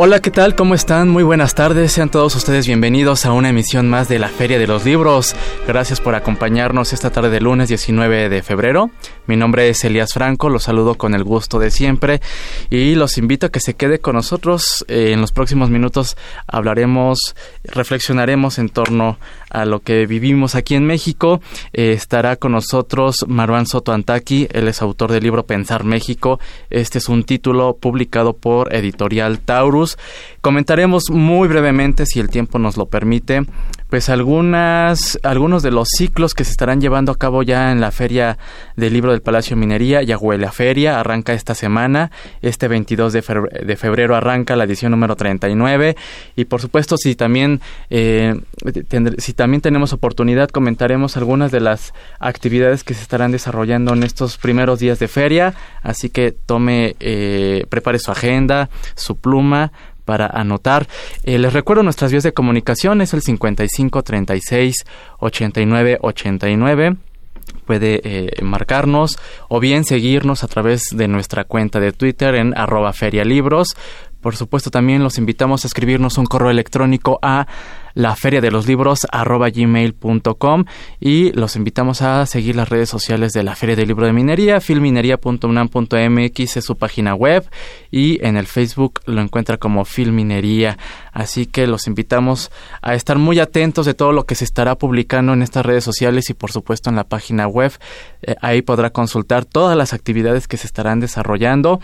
Hola, ¿qué tal? ¿Cómo están? Muy buenas tardes. Sean todos ustedes bienvenidos a una emisión más de la Feria de los Libros. Gracias por acompañarnos esta tarde de lunes 19 de febrero. Mi nombre es Elías Franco, los saludo con el gusto de siempre y los invito a que se quede con nosotros. Eh, en los próximos minutos hablaremos, reflexionaremos en torno a lo que vivimos aquí en México. Eh, estará con nosotros Marwan Soto Antaki, él es autor del libro Pensar México. Este es un título publicado por Editorial Taurus Comentaremos muy brevemente, si el tiempo nos lo permite, pues algunas, algunos de los ciclos que se estarán llevando a cabo ya en la Feria del Libro del Palacio Minería. Ya huele a feria, arranca esta semana. Este 22 de febrero, de febrero arranca la edición número 39. Y por supuesto, si también, eh, si también tenemos oportunidad, comentaremos algunas de las actividades que se estarán desarrollando en estos primeros días de feria. Así que tome, eh, prepare su agenda, su pluma para anotar. Eh, les recuerdo nuestras vías de comunicación, es el 55 36 89 89 puede eh, marcarnos o bien seguirnos a través de nuestra cuenta de Twitter en arroba ferialibros. Por supuesto, también los invitamos a escribirnos un correo electrónico a la de los libros gmail.com y los invitamos a seguir las redes sociales de la Feria del Libro de Minería, filminería.unam.mx es su página web y en el Facebook lo encuentra como Filminería. Así que los invitamos a estar muy atentos de todo lo que se estará publicando en estas redes sociales y por supuesto en la página web. Eh, ahí podrá consultar todas las actividades que se estarán desarrollando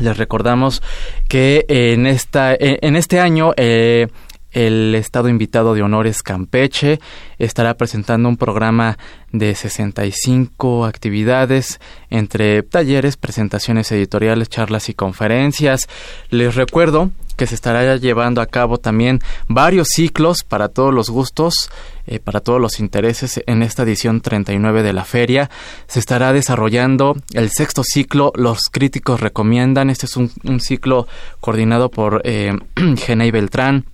les recordamos que en esta en este año eh, el Estado invitado de honores Campeche estará presentando un programa de 65 actividades entre talleres, presentaciones editoriales, charlas y conferencias. Les recuerdo que se estará llevando a cabo también varios ciclos para todos los gustos, eh, para todos los intereses en esta edición 39 de la feria. Se estará desarrollando el sexto ciclo, los críticos recomiendan. Este es un, ciclo coordinado por eh, Genei Beltrán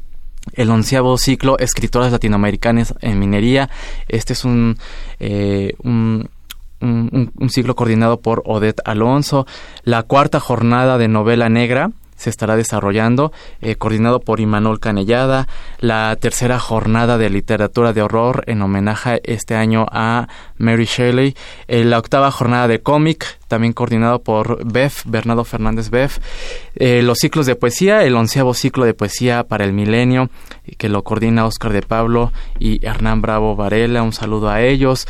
el onceavo ciclo Escritoras Latinoamericanas en Minería. Este es un, eh, un, un, ciclo coordinado por Odette Alonso. La cuarta jornada de novela negra se estará desarrollando, eh, coordinado por Imanol Canellada, la tercera jornada de literatura de horror en homenaje este año a Mary Shelley, eh, la octava jornada de cómic, también coordinado por Bef, Bernardo Fernández Bef, eh, los ciclos de poesía, el onceavo ciclo de poesía para el milenio, que lo coordina Oscar de Pablo y Hernán Bravo Varela, un saludo a ellos,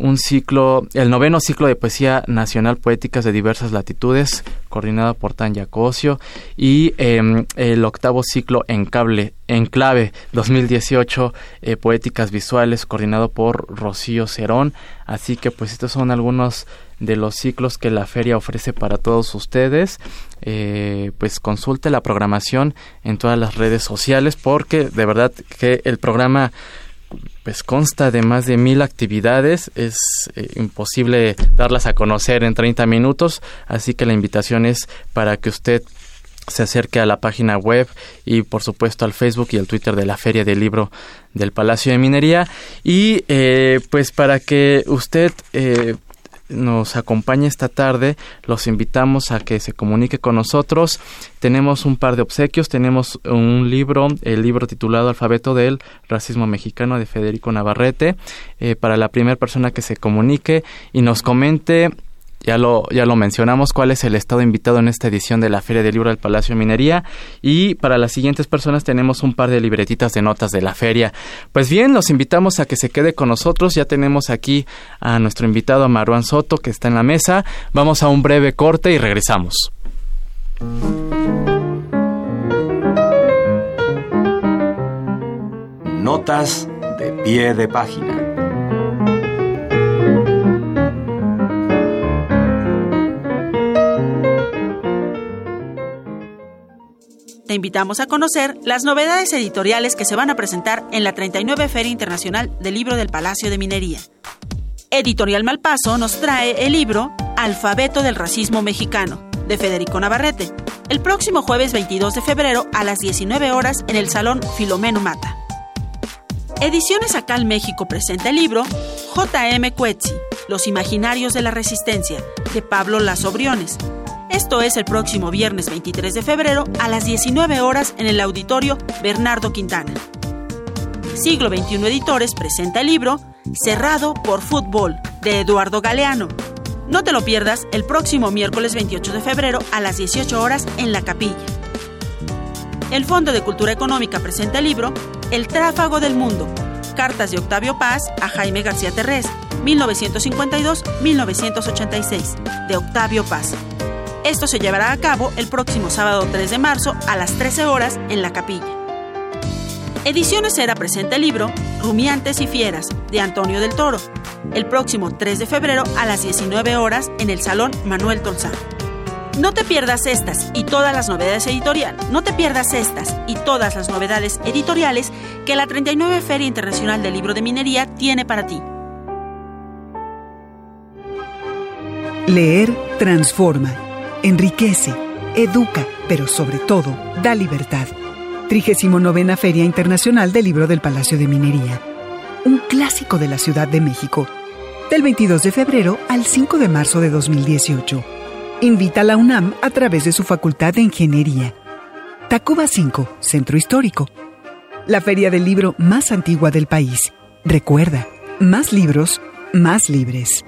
un ciclo, el noveno ciclo de poesía nacional poéticas de diversas latitudes, coordinado por Tanya Cosio, y em, el octavo ciclo en cable en clave 2018 eh, poéticas visuales coordinado por Rocío Cerón. Así que pues estos son algunos de los ciclos que la feria ofrece para todos ustedes. Eh, pues consulte la programación en todas las redes sociales porque de verdad que el programa pues consta de más de mil actividades, es eh, imposible darlas a conocer en 30 minutos, así que la invitación es para que usted se acerque a la página web y por supuesto al Facebook y al Twitter de la Feria del Libro del Palacio de Minería y eh, pues para que usted eh, nos acompañe esta tarde, los invitamos a que se comunique con nosotros. Tenemos un par de obsequios, tenemos un libro, el libro titulado Alfabeto del Racismo Mexicano de Federico Navarrete, eh, para la primera persona que se comunique y nos comente ya lo, ya lo mencionamos, cuál es el estado invitado en esta edición de la Feria del Libro del Palacio Minería. Y para las siguientes personas tenemos un par de libretitas de notas de la feria. Pues bien, los invitamos a que se quede con nosotros. Ya tenemos aquí a nuestro invitado, Maruán Soto, que está en la mesa. Vamos a un breve corte y regresamos. Notas de pie de página. Te invitamos a conocer las novedades editoriales que se van a presentar en la 39 Feria Internacional del Libro del Palacio de Minería. Editorial Malpaso nos trae el libro Alfabeto del Racismo Mexicano, de Federico Navarrete, el próximo jueves 22 de febrero a las 19 horas en el Salón Filomeno Mata. Ediciones Acal México presenta el libro J.M. Cuetzi, Los Imaginarios de la Resistencia, de Pablo Las Obriones. Esto es el próximo viernes 23 de febrero a las 19 horas en el auditorio Bernardo Quintana. Siglo XXI Editores presenta el libro Cerrado por Fútbol, de Eduardo Galeano. No te lo pierdas el próximo miércoles 28 de febrero a las 18 horas en La Capilla. El Fondo de Cultura Económica presenta el libro El Tráfago del Mundo, Cartas de Octavio Paz a Jaime García Terrés, 1952-1986, de Octavio Paz. Esto se llevará a cabo el próximo sábado 3 de marzo a las 13 horas en La Capilla. Ediciones Era presenta el libro Rumiantes y Fieras, de Antonio del Toro, el próximo 3 de febrero a las 19 horas en el Salón Manuel Tolzán. No te pierdas estas y todas las novedades editoriales. No te pierdas estas y todas las novedades editoriales que la 39 Feria Internacional del Libro de Minería tiene para ti. Leer transforma, enriquece, educa, pero sobre todo da libertad. 39 Feria Internacional del Libro del Palacio de Minería. Un clásico de la Ciudad de México. Del 22 de febrero al 5 de marzo de 2018. Invita a la UNAM a través de su Facultad de Ingeniería. Tacuba 5, Centro Histórico. La feria del libro más antigua del país. Recuerda, más libros, más libres.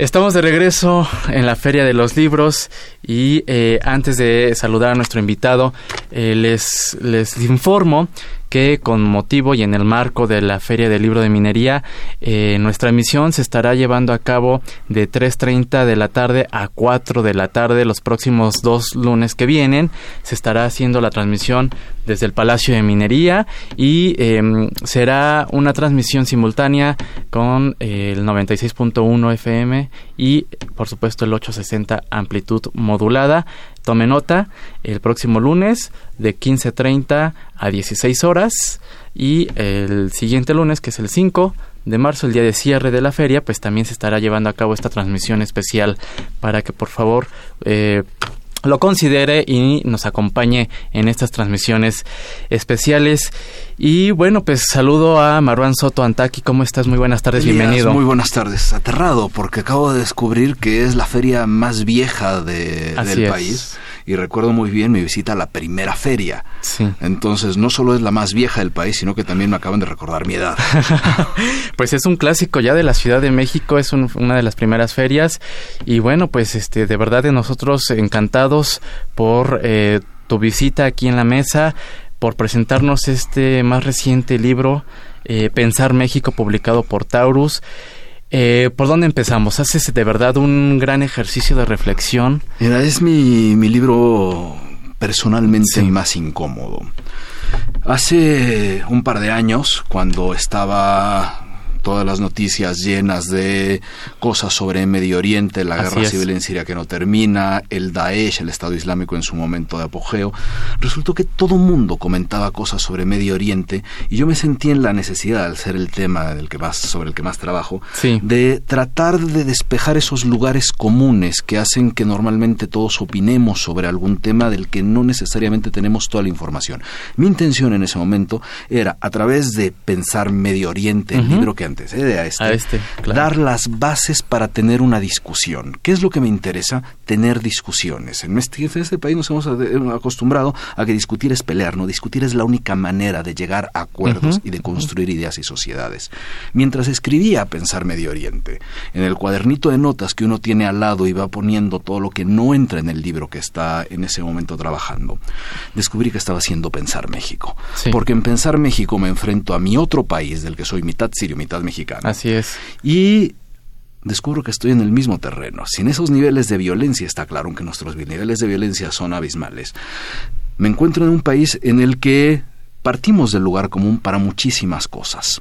Estamos de regreso en la Feria de los Libros y eh, antes de saludar a nuestro invitado, eh, les, les informo que con motivo y en el marco de la Feria del Libro de Minería, eh, nuestra emisión se estará llevando a cabo de 3.30 de la tarde a 4 de la tarde los próximos dos lunes que vienen. Se estará haciendo la transmisión desde el Palacio de Minería y em, será una transmisión simultánea con eh, el 96.1 FM y por supuesto el 860 amplitud modulada. Tome nota, el próximo lunes de 15.30 a 16 horas y el siguiente lunes, que es el 5 de marzo, el día de cierre de la feria, pues también se estará llevando a cabo esta transmisión especial para que por favor eh, lo considere y nos acompañe en estas transmisiones especiales. Y bueno, pues saludo a Marwan Soto Antaki. ¿Cómo estás? Muy buenas tardes, bienvenido. Muy buenas tardes. Aterrado porque acabo de descubrir que es la feria más vieja de, del país y recuerdo muy bien mi visita a la primera feria. Sí. Entonces, no solo es la más vieja del país, sino que también me acaban de recordar mi edad. pues es un clásico ya de la Ciudad de México, es una de las primeras ferias y bueno, pues este de verdad de nosotros encantados por eh, tu visita aquí en la mesa, por presentarnos este más reciente libro eh, Pensar México publicado por Taurus. Eh, ¿Por dónde empezamos? ¿Haces de verdad un gran ejercicio de reflexión? Mira, es mi, mi libro personalmente más incómodo. Hace un par de años, cuando estaba todas las noticias llenas de cosas sobre Medio Oriente, la guerra civil en Siria que no termina, el Daesh, el Estado Islámico en su momento de apogeo, resultó que todo mundo comentaba cosas sobre Medio Oriente y yo me sentí en la necesidad, al ser el tema del que más, sobre el que más trabajo, de tratar de despejar esos lugares comunes que hacen que normalmente todos opinemos sobre algún tema del que no necesariamente tenemos toda la información. Mi intención en ese momento era, a través de pensar Medio Oriente, el libro que antecede a este, este dar las bases para tener una discusión. ¿Qué es lo que me interesa? Tener discusiones. En este, en este país nos hemos acostumbrado a que discutir es pelear, no discutir es la única manera de llegar a acuerdos y de construir ideas y sociedades. Mientras escribía Pensar Medio Oriente, en el cuadernito de notas que uno tiene al lado y va poniendo todo lo que no entra en el libro que está en ese momento trabajando, descubrí que estaba haciendo Pensar México. Porque en Pensar México me enfrento a mi otro país, del que soy mitad sirio, mitad mexicana. Así es. Y descubro que estoy en el mismo terreno. Sin esos niveles de violencia, está claro, aunque nuestros niveles de violencia son abismales. Me encuentro en un país en el que partimos del lugar común para muchísimas cosas.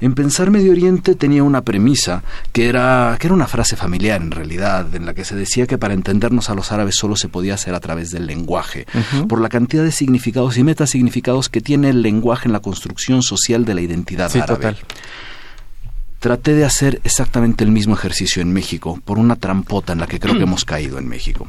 En Pensar Medio Oriente tenía una premisa que era, que era una frase familiar en realidad, en la que se decía que para entendernos a los árabes solo se podía hacer a través del lenguaje, por la cantidad de significados y metasignificados que tiene el lenguaje en la construcción social de la identidad Sí, árabe. total. Traté de hacer exactamente el mismo ejercicio en México, por una trampota en la que creo que hemos caído en México.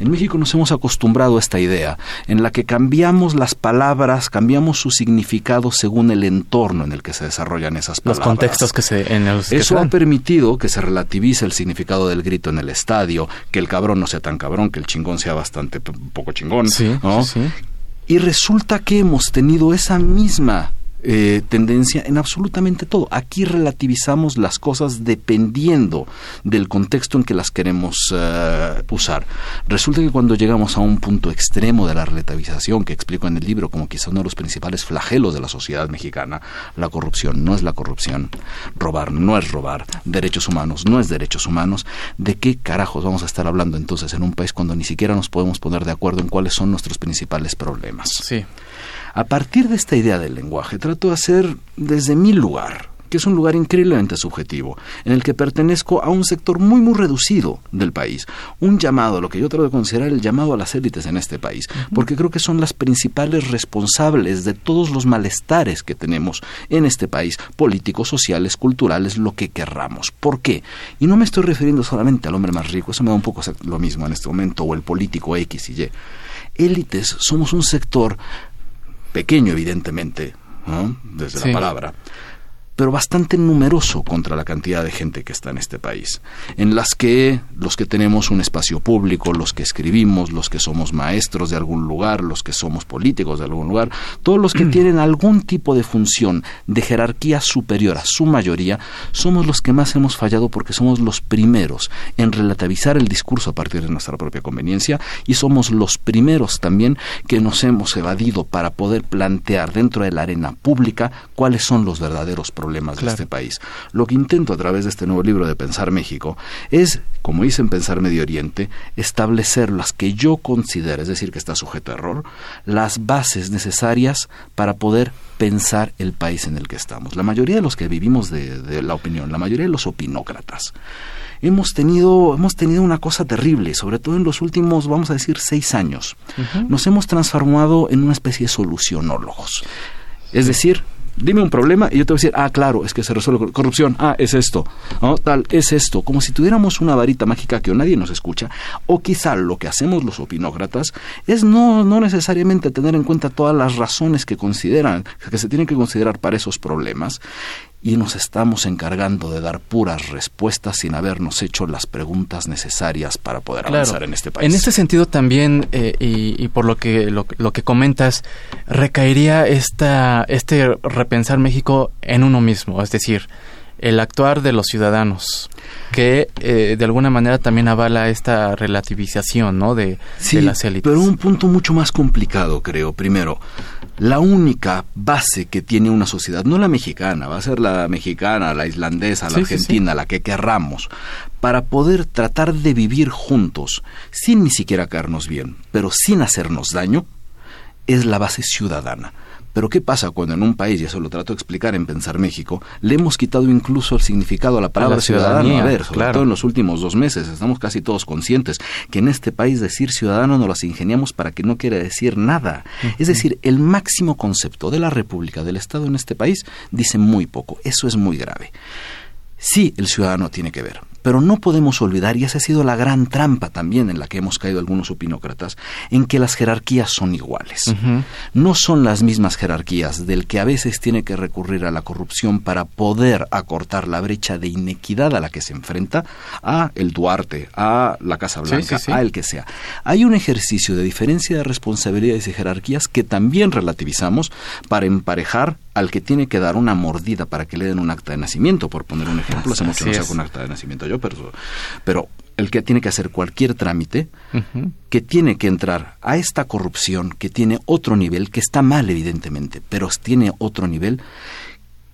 En México nos hemos acostumbrado a esta idea, en la que cambiamos las palabras, cambiamos su significado según el entorno en el que se desarrollan esas Los palabras. contextos que se en los que se Eso ha permitido que se relativice el significado del grito en el estadio, que el cabrón no sea tan cabrón, que el chingón sea bastante poco chingón. Sí, ¿no? sí, sí. Y resulta que hemos tenido esa misma eh, tendencia en absolutamente todo. Aquí relativizamos las cosas dependiendo del contexto en que las queremos eh, usar. Resulta que cuando llegamos a un punto extremo de la relativización, que explico en el libro como quizá uno de los principales flagelos de la sociedad mexicana, la corrupción no es la corrupción, robar no es robar, derechos humanos no es derechos humanos, ¿de qué carajos vamos a estar hablando entonces en un país cuando ni siquiera nos podemos poner de acuerdo en cuáles son nuestros principales problemas? Sí. A partir de esta idea del lenguaje, trato de hacer desde mi lugar, que es un lugar increíblemente subjetivo, en el que pertenezco a un sector muy, muy reducido del país. Un llamado, lo que yo trato de considerar el llamado a las élites en este país, porque creo que son las principales responsables de todos los malestares que tenemos en este país, políticos, sociales, culturales, lo que querramos. ¿Por qué? Y no me estoy refiriendo solamente al hombre más rico, eso me da un poco lo mismo en este momento, o el político X y Y. Élites somos un sector pequeño evidentemente, ¿no? desde Sí. la palabra, pero bastante numeroso contra la cantidad de gente que está en este país, en las que los que tenemos un espacio público, los que escribimos, los que somos maestros de algún lugar, los que somos políticos de algún lugar, todos los que tienen algún tipo de función de jerarquía superior a su mayoría, somos los que más hemos fallado porque somos los primeros en relativizar el discurso a partir de nuestra propia conveniencia y somos los primeros también que nos hemos evadido para poder plantear dentro de la arena pública cuáles son los verdaderos problemas de Claro. este país. Lo que intento a través de este nuevo libro de Pensar México es, como hice en Pensar Medio Oriente, establecer las que yo considero, es decir, que está sujeto a error, las bases necesarias para poder pensar el país en el que estamos. La mayoría de los que vivimos de, de la opinión, la mayoría de los opinócratas, hemos tenido, hemos tenido una cosa terrible, sobre todo en los últimos, vamos a decir, seis años. Nos hemos transformado en una especie de solucionólogos. Es decir, dime un problema y yo te voy a decir, ah, claro, es que se resuelve corrupción, ah, es esto, ¿no? tal, es esto, como si tuviéramos una varita mágica que nadie nos escucha, o quizá lo que hacemos los opinócratas es no, no necesariamente tener en cuenta todas las razones que consideran, que se tienen que considerar para esos problemas, y nos estamos encargando de dar puras respuestas sin habernos hecho las preguntas necesarias para poder avanzar en este país. En este sentido también, eh, y, y por lo que, lo, lo que comentas, recaería esta, este repensar México en uno mismo, es decir, el actuar de los ciudadanos, que eh, de alguna manera también avala esta relativización ¿no? de, Sí, de las élites. pero un punto mucho más complicado, creo. Primero, la única base que tiene una sociedad, no la mexicana, va a ser la mexicana, la islandesa, la Sí, sí, argentina, la que querramos, para poder tratar de vivir juntos, sin ni siquiera caernos bien, pero sin hacernos daño, es la base ciudadana. Pero ¿qué pasa cuando en un país, y eso lo trato de explicar en Pensar México, le hemos quitado incluso el significado a la palabra la ciudadano? A ver, sobre claro. todo en los últimos dos meses, estamos casi todos conscientes que en este país decir ciudadano nos las ingeniamos para que no quiere decir nada. Es decir, el máximo concepto de la República, del Estado en este país, dice muy poco. Eso es muy grave. Sí, el ciudadano tiene que ver, pero no podemos olvidar, y esa ha sido la gran trampa también en la que hemos caído algunos opinócratas, en que las jerarquías son iguales. No son las mismas jerarquías del que a veces tiene que recurrir a la corrupción para poder acortar la brecha de inequidad a la que se enfrenta a el Duarte, a la Casa Sí, Blanca, sí, sí. a el que sea. Hay un ejercicio de diferencia de responsabilidades y jerarquías que también relativizamos para emparejar al que tiene que dar una mordida para que le den un acta de nacimiento, por poner un ejemplo, hace mucho Así no saco un acta de nacimiento yo, pero, pero el que tiene que hacer cualquier trámite, que tiene que entrar a esta corrupción que tiene otro nivel, que está mal evidentemente, pero tiene otro nivel,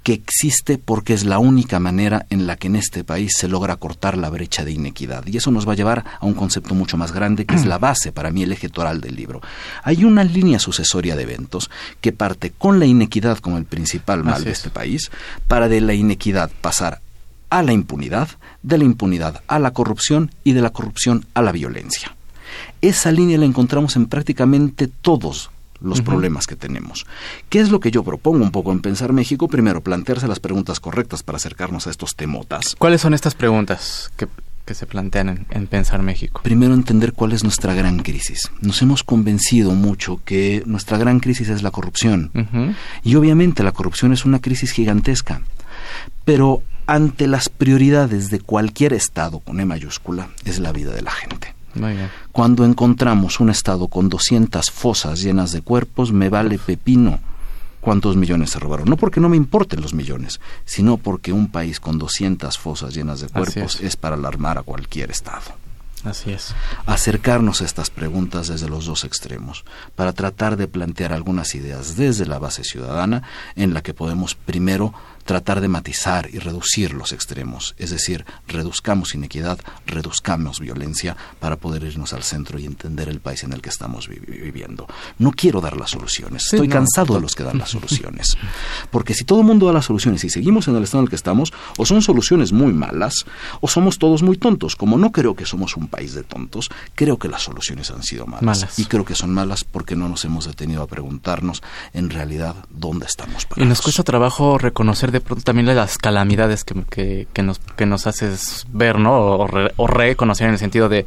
que existe porque es la única manera en la que en este país se logra cortar la brecha de inequidad. Y eso nos va a llevar a un concepto mucho más grande que es la base para mí el eje toral del libro. Hay una línea sucesoria de eventos que parte con la inequidad como el principal mal de este país para de la inequidad pasar a la impunidad, de la impunidad a la corrupción y de la corrupción a la violencia. Esa línea la encontramos en prácticamente todos los problemas que tenemos. ¿Qué es lo que yo propongo un poco en Pensar México? Primero, plantearse las preguntas correctas para acercarnos a estos temotas. ¿Cuáles son estas preguntas que, se plantean en, Pensar México? Primero, entender cuál es nuestra gran crisis. Nos hemos convencido mucho que nuestra gran crisis es la corrupción. Y obviamente la corrupción es una crisis gigantesca. Pero ante las prioridades de cualquier Estado con E mayúscula es la vida de la gente. Cuando encontramos un Estado con 200 fosas llenas de cuerpos, me vale pepino cuántos millones se robaron. No porque no me importen los millones, sino porque un país con 200 fosas llenas de cuerpos es. para alarmar a cualquier Estado. Así es. Acercarnos a estas preguntas desde los dos extremos, para tratar de plantear algunas ideas desde la base ciudadana, en la que podemos primero tratar de matizar y reducir los extremos, es decir, reduzcamos inequidad, reduzcamos violencia para poder irnos al centro y entender el país en el que estamos viviendo. No quiero dar las soluciones, estoy cansado de los que dan las soluciones, porque si todo el mundo da las soluciones y seguimos en el estado en el que estamos, o son soluciones muy malas, o somos todos muy tontos. Como no creo que somos un país de tontos, creo que las soluciones han sido malas. malas. Y creo que son malas porque no nos hemos detenido a preguntarnos en realidad dónde estamos parados. Y nos cuesta trabajo reconocer de pronto también las calamidades que, que, nos, que nos haces ver, ¿no? O, reconocer en el sentido de...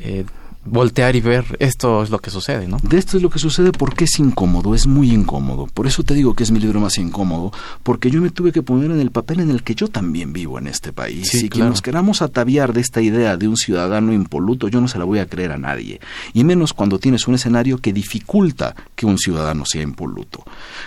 Eh, voltear y ver esto es lo que sucede, ¿no? De esto es lo que sucede porque es incómodo, es muy incómodo. Por eso te digo que es mi libro más incómodo, porque yo me tuve que poner en el papel en el que yo también vivo en este país. y que nos queramos ataviar de esta idea de un ciudadano impoluto, yo no se la voy a creer a nadie. Y menos cuando tienes un escenario que dificulta que un ciudadano sea impoluto.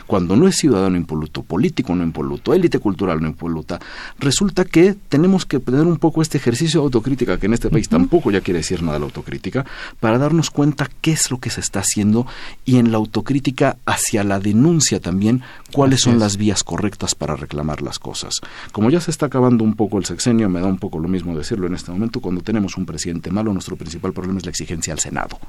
Cuando no es ciudadano impoluto, político no impoluto, élite cultural no impoluta, resulta que tenemos que tener un poco este ejercicio de autocrítica, que en este país tampoco ya quiere decir nada la autocrítica, para darnos cuenta qué es lo que se está haciendo y en la autocrítica hacia la denuncia también cuáles son las vías correctas para reclamar las cosas. Como ya se está acabando un poco el sexenio, me da un poco lo mismo decirlo en este momento, cuando tenemos un presidente malo, nuestro principal problema es la exigencia al Senado.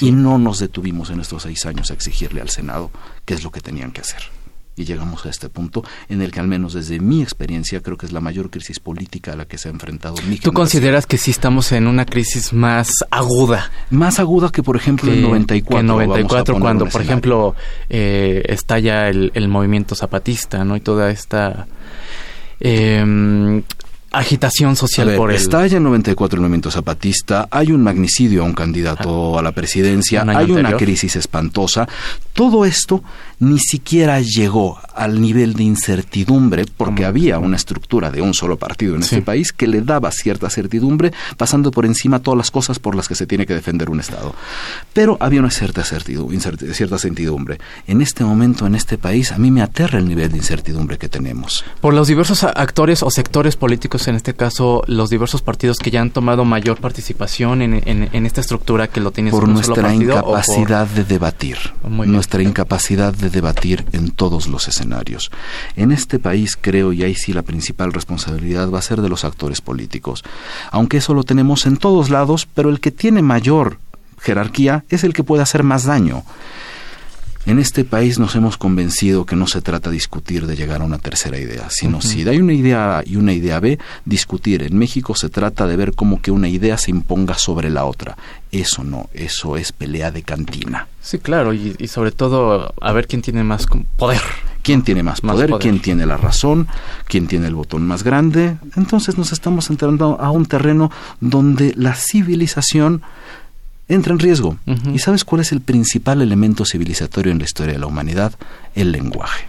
Y no nos detuvimos en estos seis años a exigirle al Senado qué es lo que tenían que hacer y llegamos a este punto en el que al menos desde mi experiencia creo que es la mayor crisis política a la que se ha enfrentado mi ¿Tú consideras que sí estamos en una crisis más aguda? Más aguda que por ejemplo en 94. en 94 cuando por ejemplo eh, estalla el, el, movimiento zapatista, ¿no? Y toda esta... Eh, agitación social por él. Estalla en 94 el movimiento zapatista, hay un magnicidio a un candidato ah. a la presidencia, hay una crisis espantosa. Todo esto ni siquiera llegó al nivel de incertidumbre porque había una estructura de un solo partido en este país que le daba cierta certidumbre pasando por encima todas las cosas por las que se tiene que defender un Estado. Pero había una cierta certidumbre, cierta certidumbre. En este momento en este país a mí me aterra el nivel de incertidumbre que tenemos. Por los diversos actores o sectores políticos, en este caso los diversos partidos que ya han tomado mayor participación en, esta estructura que lo tiene por nuestra incapacidad de debatir, nuestra incapacidad de debatir en todos los escenarios. En este país creo, y ahí sí la principal responsabilidad va a ser de los actores políticos, aunque eso lo tenemos en todos lados, pero el que tiene mayor jerarquía es el que puede hacer más daño. En este país nos hemos convencido que no se trata de discutir de llegar a una tercera idea, sino si hay una idea A y una idea B, discutir. En México se trata de ver cómo que una idea se imponga sobre la otra. Eso no, eso es pelea de cantina. Sí, claro, y, sobre todo a ver quién tiene más poder. ¿Quién tiene más poder? ¿Quién tiene la razón? ¿Quién tiene el botón más grande? Entonces nos estamos entrando a un terreno donde la civilización entra en riesgo. ¿Y sabes cuál es el principal elemento civilizatorio en la historia de la humanidad? El lenguaje.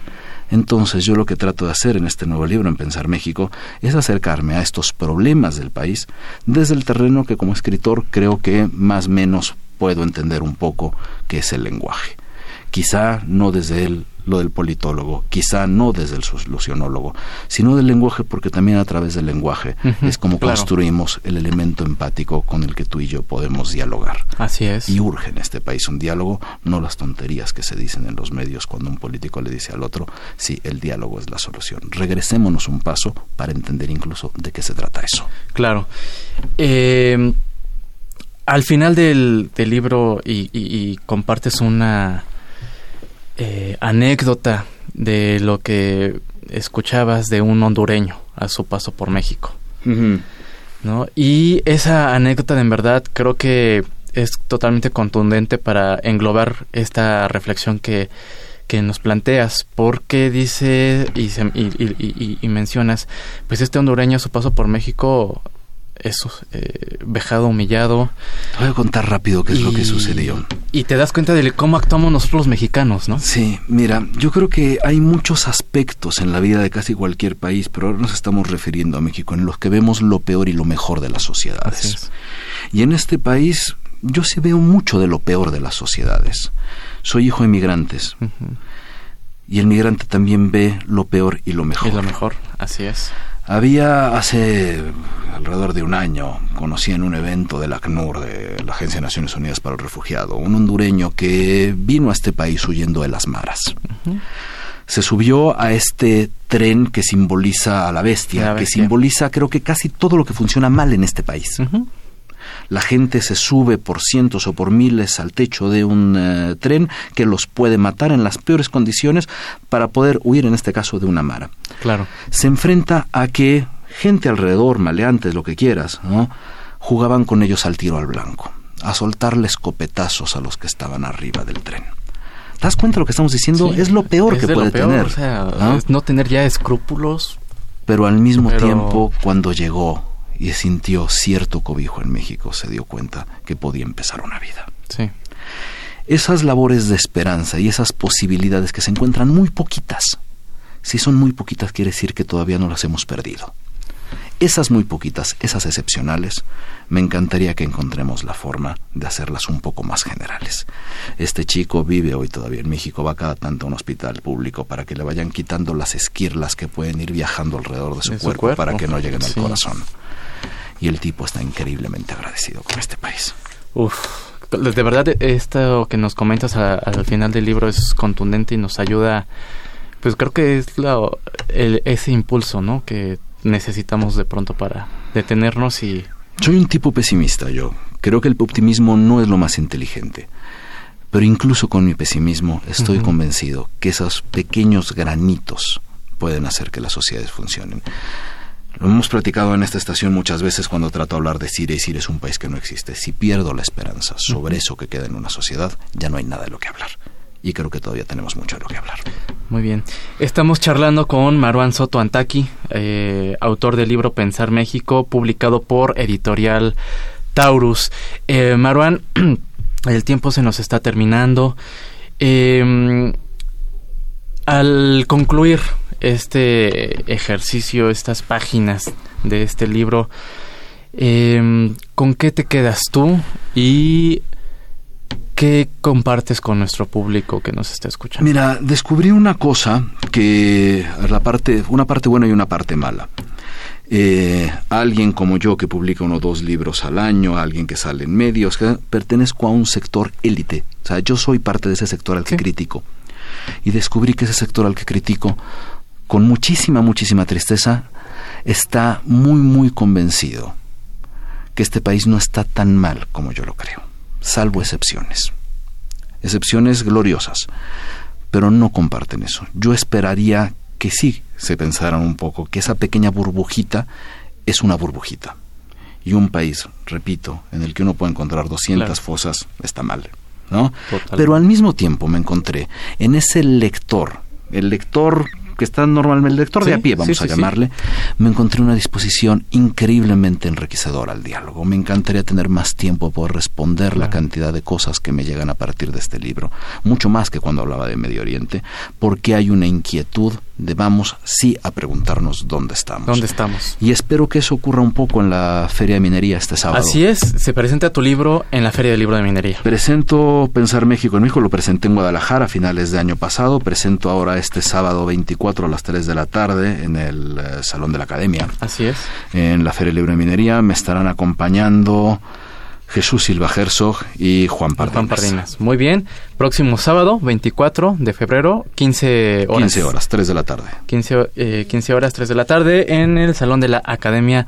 Entonces yo lo que trato de hacer en este nuevo libro, en Pensar México, es acercarme a estos problemas del país desde el terreno que como escritor creo que más o menos puedo entender un poco que es el lenguaje. Quizá no desde él lo del politólogo, quizá no desde el solucionólogo, sino del lenguaje, porque también a través del lenguaje es como construimos el elemento empático con el que tú y yo podemos dialogar. Así es. Y urge en este país un diálogo, no las tonterías que se dicen en los medios cuando un político le dice al otro, sí, el diálogo es la solución. Regresémonos un paso para entender incluso de qué se trata eso. Claro. Eh, al final del, libro y compartes una eh, anécdota de lo que escuchabas de un hondureño a su paso por México. ¿no? Y esa anécdota en verdad creo que es totalmente contundente para englobar esta reflexión que, que nos planteas, porque dice y, y, y, mencionas, pues este hondureño a su paso por México eso, eh, vejado, humillado. Te voy a contar rápido qué es lo que sucedió. Y te das cuenta de cómo actuamos nosotros los mexicanos, ¿no? Sí, mira, yo creo que hay muchos aspectos en la vida de casi cualquier país, pero ahora nos estamos refiriendo a México, en los que vemos lo peor y lo mejor de las sociedades. Y en este país yo sí veo mucho de lo peor de las sociedades. Soy hijo de inmigrantes. Y el migrante también ve lo peor y lo mejor. Y lo mejor, así es. Había hace alrededor de un año, conocí en un evento del ACNUR, de la Agencia de Naciones Unidas para el Refugiado, un hondureño que vino a este país huyendo de las maras. Se subió a este tren que simboliza a la bestia, que simboliza creo que casi todo lo que funciona mal en este país la gente se sube por cientos o por miles al techo de un eh, tren que los puede matar en las peores condiciones para poder huir, en este caso, de una mara. Claro. Se enfrenta a que gente alrededor, maleantes, lo que quieras, ¿no? jugaban con ellos al tiro al blanco, a soltarle escopetazos a los que estaban arriba del tren. ¿Te das cuenta de lo que estamos diciendo? es lo peor que puede tener. O sea, ¿no? tener ya escrúpulos. Pero al mismo tiempo, cuando llegó y sintió cierto cobijo en México, se dio cuenta que podía empezar una vida. Sí. Esas labores de esperanza y esas posibilidades que se encuentran muy poquitas, si son muy poquitas quiere decir que todavía no las hemos perdido. Esas muy poquitas, esas excepcionales, me encantaría que encontremos la forma de hacerlas un poco más generales. Este chico vive hoy todavía en México, va cada tanto a un hospital público para que le vayan quitando las esquirlas que pueden ir viajando alrededor de su, cuerpo, para que no lleguen al corazón y el tipo está increíblemente agradecido con este país. Uf, de verdad esto que nos comentas al final del libro es contundente y nos ayuda, pues creo que es ese impulso, ¿no? Que necesitamos de pronto para detenernos y... Soy un tipo pesimista yo. Creo que el optimismo no es lo más inteligente. Pero incluso con mi pesimismo estoy convencido que esos pequeños granitos pueden hacer que las sociedades funcionen. Lo hemos platicado en esta estación muchas veces cuando trato de hablar de Siria y Siria es un país que no existe. Si pierdo la esperanza sobre eso que queda en una sociedad, ya no hay nada de lo que hablar. Y creo que todavía tenemos mucho de lo que hablar. Muy bien. Estamos charlando con Maruán Soto Antaki, eh, autor del libro Pensar México, publicado por Editorial Taurus. Eh, Maruán, el tiempo se nos está terminando. Eh, al concluir este ejercicio, estas páginas de este libro, em, ¿con qué te quedas tú y qué compartes con nuestro público que nos está escuchando? Mira, descubrí una cosa que la parte, una parte buena y una parte mala. Eh, alguien como yo que publica uno o dos libros al año, alguien que sale en medios, que pertenezco a un sector élite. O sea, yo soy parte de ese sector al que critico. Y descubrí que ese sector al que critico con muchísima, muchísima tristeza, está muy, muy convencido que este país no está tan mal como yo lo creo, salvo excepciones. Excepciones gloriosas, pero no comparten eso. Yo esperaría que sí se pensaran un poco que esa pequeña burbujita es una burbujita. Y un país, repito, en el que uno puede encontrar 200 fosas, está mal. ¿no? Pero al mismo tiempo me encontré en ese lector, el lector que está normalmente el lector de a pie, vamos a llamarle, me encontré una disposición increíblemente enriquecedora al diálogo. Me encantaría tener más tiempo por responder la cantidad de cosas que me llegan a partir de este libro, mucho más que cuando hablaba de Medio Oriente, porque hay una inquietud de vamos sí a preguntarnos dónde estamos. ¿Dónde estamos? Y espero que eso ocurra un poco en la Feria de Minería este sábado. Así es, se presenta tu libro en la Feria del Libro de Minería. Presento Pensar México en México, lo presenté en Guadalajara a finales de año pasado, presento ahora este sábado 24 a las 3 de la tarde en el eh, Salón de la Academia. Así es. En la Feria del Libro de Minería me estarán acompañando Jesús Silva Herzog y Juan Pardinas. Juan Pardinas. Muy bien. Próximo sábado, 24 de febrero, 15 horas. 15 horas, 3 de la tarde. 15, eh, 15 horas, 3 de la tarde, en el Salón de la Academia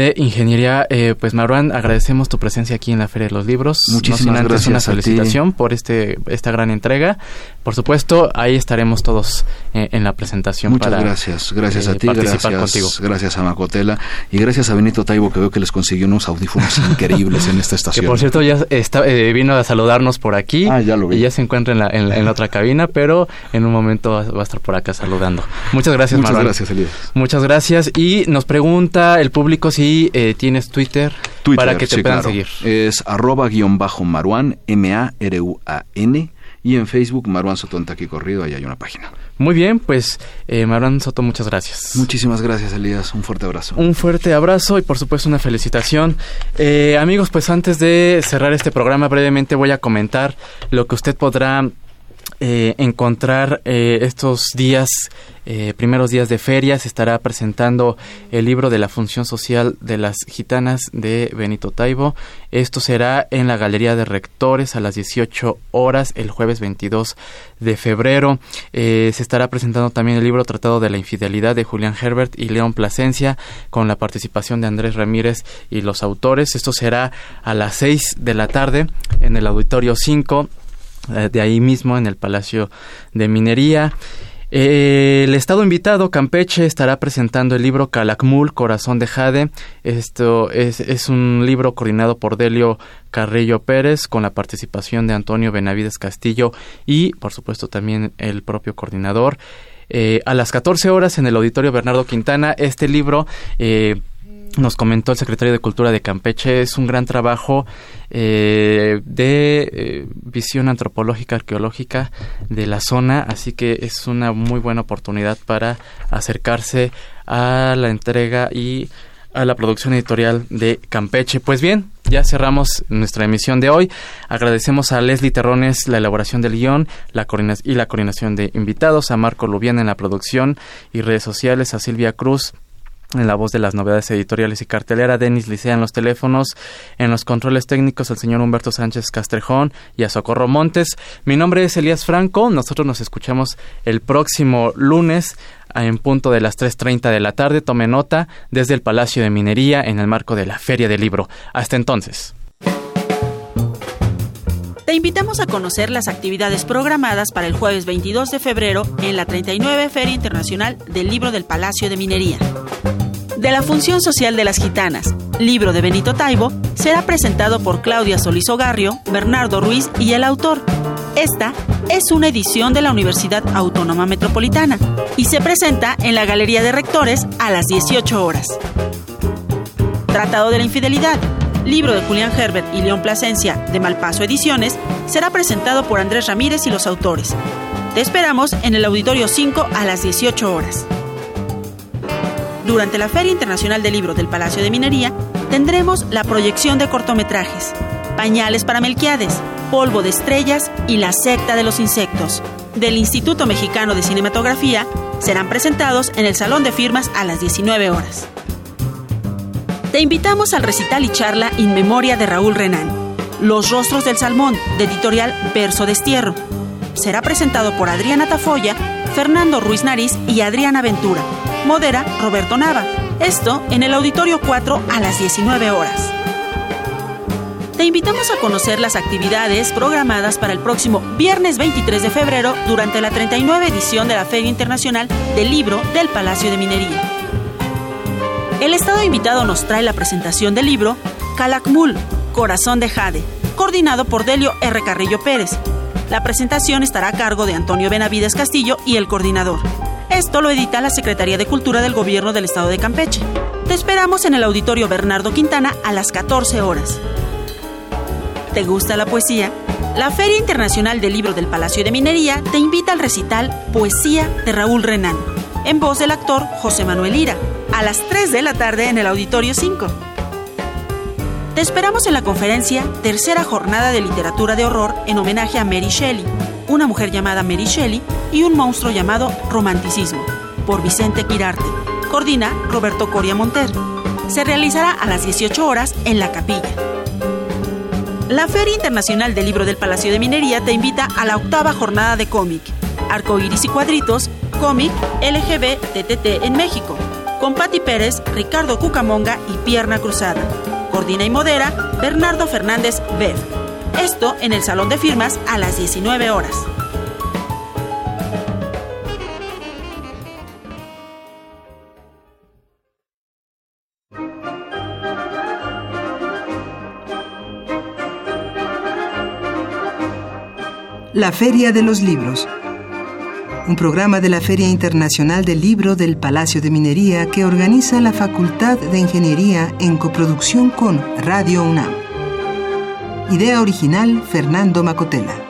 de Ingeniería. Eh, pues Marwan, agradecemos tu presencia aquí en la Feria de los Libros. Muchísimas gracias. Una felicitación por este esta gran entrega. Por supuesto, ahí estaremos todos eh, en la presentación. Muchas gracias, gracias a eh, ti, gracias, contigo. gracias a Macotela y gracias a Benito Taibo que veo que les consiguió unos audífonos increíbles en esta estación. Que por cierto ya está, vino a saludarnos por aquí ah, ya lo vi. y ya se encuentra en la, en, la otra cabina, pero en un momento va, a estar por acá saludando. Muchas gracias, Muchas gracias, Elías. Muchas gracias y nos pregunta el público si eh, tienes Twitter, para que te puedan seguir. Es arroba guion bajo Maruán, M-A-R-U-A-N. Y en Facebook, Maruán Soto Taqui Corrido, ahí hay una página. Muy bien, pues eh, Maruán Soto, muchas gracias. Muchísimas gracias, Elías. Un fuerte abrazo. Un fuerte abrazo y por supuesto una felicitación. Eh, amigos, pues antes de cerrar este programa, brevemente voy a comentar lo que usted podrá eh, encontrar eh, estos días, eh, primeros días de feria, se estará presentando el libro de la función social de las gitanas de Benito Taibo. Esto será en la Galería de Rectores a las 18 horas el jueves 22 de febrero. se estará presentando también el libro Tratado de la Infidelidad de Julián Herbert y León Plasencia con la participación de Andrés Ramírez y los autores. Esto será a las 6 de la tarde en el Auditorio 5 eh, de ahí mismo en el Palacio de Minería. Eh, el estado invitado, Campeche, estará presentando el libro Calakmul, Corazón de Jade. Esto es, es, un libro coordinado por Delio Carrillo Pérez, con la participación de Antonio Benavides Castillo y, por supuesto, también el propio coordinador. Eh, a las 14 horas en el Auditorio Bernardo Quintana, este libro nos comentó el secretario de Cultura de Campeche, es un gran trabajo eh, de eh, visión antropológica, arqueológica de la zona, así que es una muy buena oportunidad para acercarse a la entrega y a la producción editorial de Campeche. Pues bien, ya cerramos nuestra emisión de hoy. Agradecemos a Leslie Terrones la elaboración del guion la y la coordinación de invitados, a Marco Lubián en la producción y redes sociales, a Silvia Cruz en la voz de las novedades editoriales y cartelera, Denis Licea en los teléfonos, en los controles técnicos el señor Humberto Sánchez Castrejón y a Socorro Montes. Mi nombre es Elías Franco, nosotros nos escuchamos el próximo lunes en punto de las 3.30 de la tarde, tome nota, desde el Palacio de Minería en el marco de la Feria del Libro. Hasta entonces. Te invitamos a conocer las actividades programadas para el jueves 22 de febrero en la 39 Feria Internacional del Libro del Palacio de Minería. De la función social de las gitanas, libro de Benito Taibo, será presentado por Claudia Solís Ogarrio, Bernardo Ruiz y el autor. Esta es una edición de la Universidad Autónoma Metropolitana y se presenta en la Galería de Rectores a las 18 horas. Tratado de la Infidelidad, libro de Julián Herbert y León Plasencia de Malpaso Ediciones, será presentado por Andrés Ramírez y los autores. Te esperamos en el Auditorio 5 a las 18 horas. Durante la Feria Internacional del Libro del Palacio de Minería, tendremos la proyección de cortometrajes, Pañales para Melquiades, Polvo de Estrellas y La Secta de los Insectos, del Instituto Mexicano de Cinematografía, serán presentados en el Salón de Firmas a las 19 horas. Te invitamos al recital y charla In Memoria de Raúl Renán, Los Rostros del Salmón, de editorial Verso Destierro. Será presentado por Adriana Tafoya, Fernando Ruiz Nariz y Adriana Ventura. Modera Roberto Nava. Esto en el Auditorio 4 a las 19 horas. Te invitamos a conocer las actividades programadas para el próximo viernes 23 de febrero durante la 39 edición de la Feria Internacional del Libro del Palacio de Minería. El Estado invitado nos trae la presentación del libro Calakmul, Corazón de Jade, coordinado por Delio R. Carrillo Pérez. La presentación estará a cargo de Antonio Benavides Castillo y el coordinador. Esto lo edita la Secretaría de Cultura del Gobierno del Estado de Campeche. Te esperamos en el Auditorio Bernardo Quintana a las 14 horas. ¿Te gusta la poesía? La Feria Internacional del Libro del Palacio de Minería te invita al recital Poesía de Raúl Renán, en voz del actor José Manuel Ira, a las 3 de la tarde en el Auditorio 5. Te esperamos en la conferencia Tercera Jornada de Literatura de Horror en homenaje a Mary Shelley, una mujer llamada Mary Shelley y un monstruo llamado Romanticismo, por Vicente Quirarte. Coordina Roberto Coria Monter. Se realizará a las 18 horas en la capilla. La Feria Internacional del Libro del Palacio de Minería te invita a la octava jornada de cómic, Arcoiris y Cuadritos, cómic LGBTT en México, con Patti Pérez, Ricardo Cucamonga y Pierna Cruzada. Coordina y modera Bernardo Fernández Bev. Esto en el Salón de Firmas a las 19 horas. La Feria de los Libros. Un programa de la Feria Internacional del Libro del Palacio de Minería que organiza la Facultad de Ingeniería en coproducción con Radio UNAM. Idea original Fernando Macotela.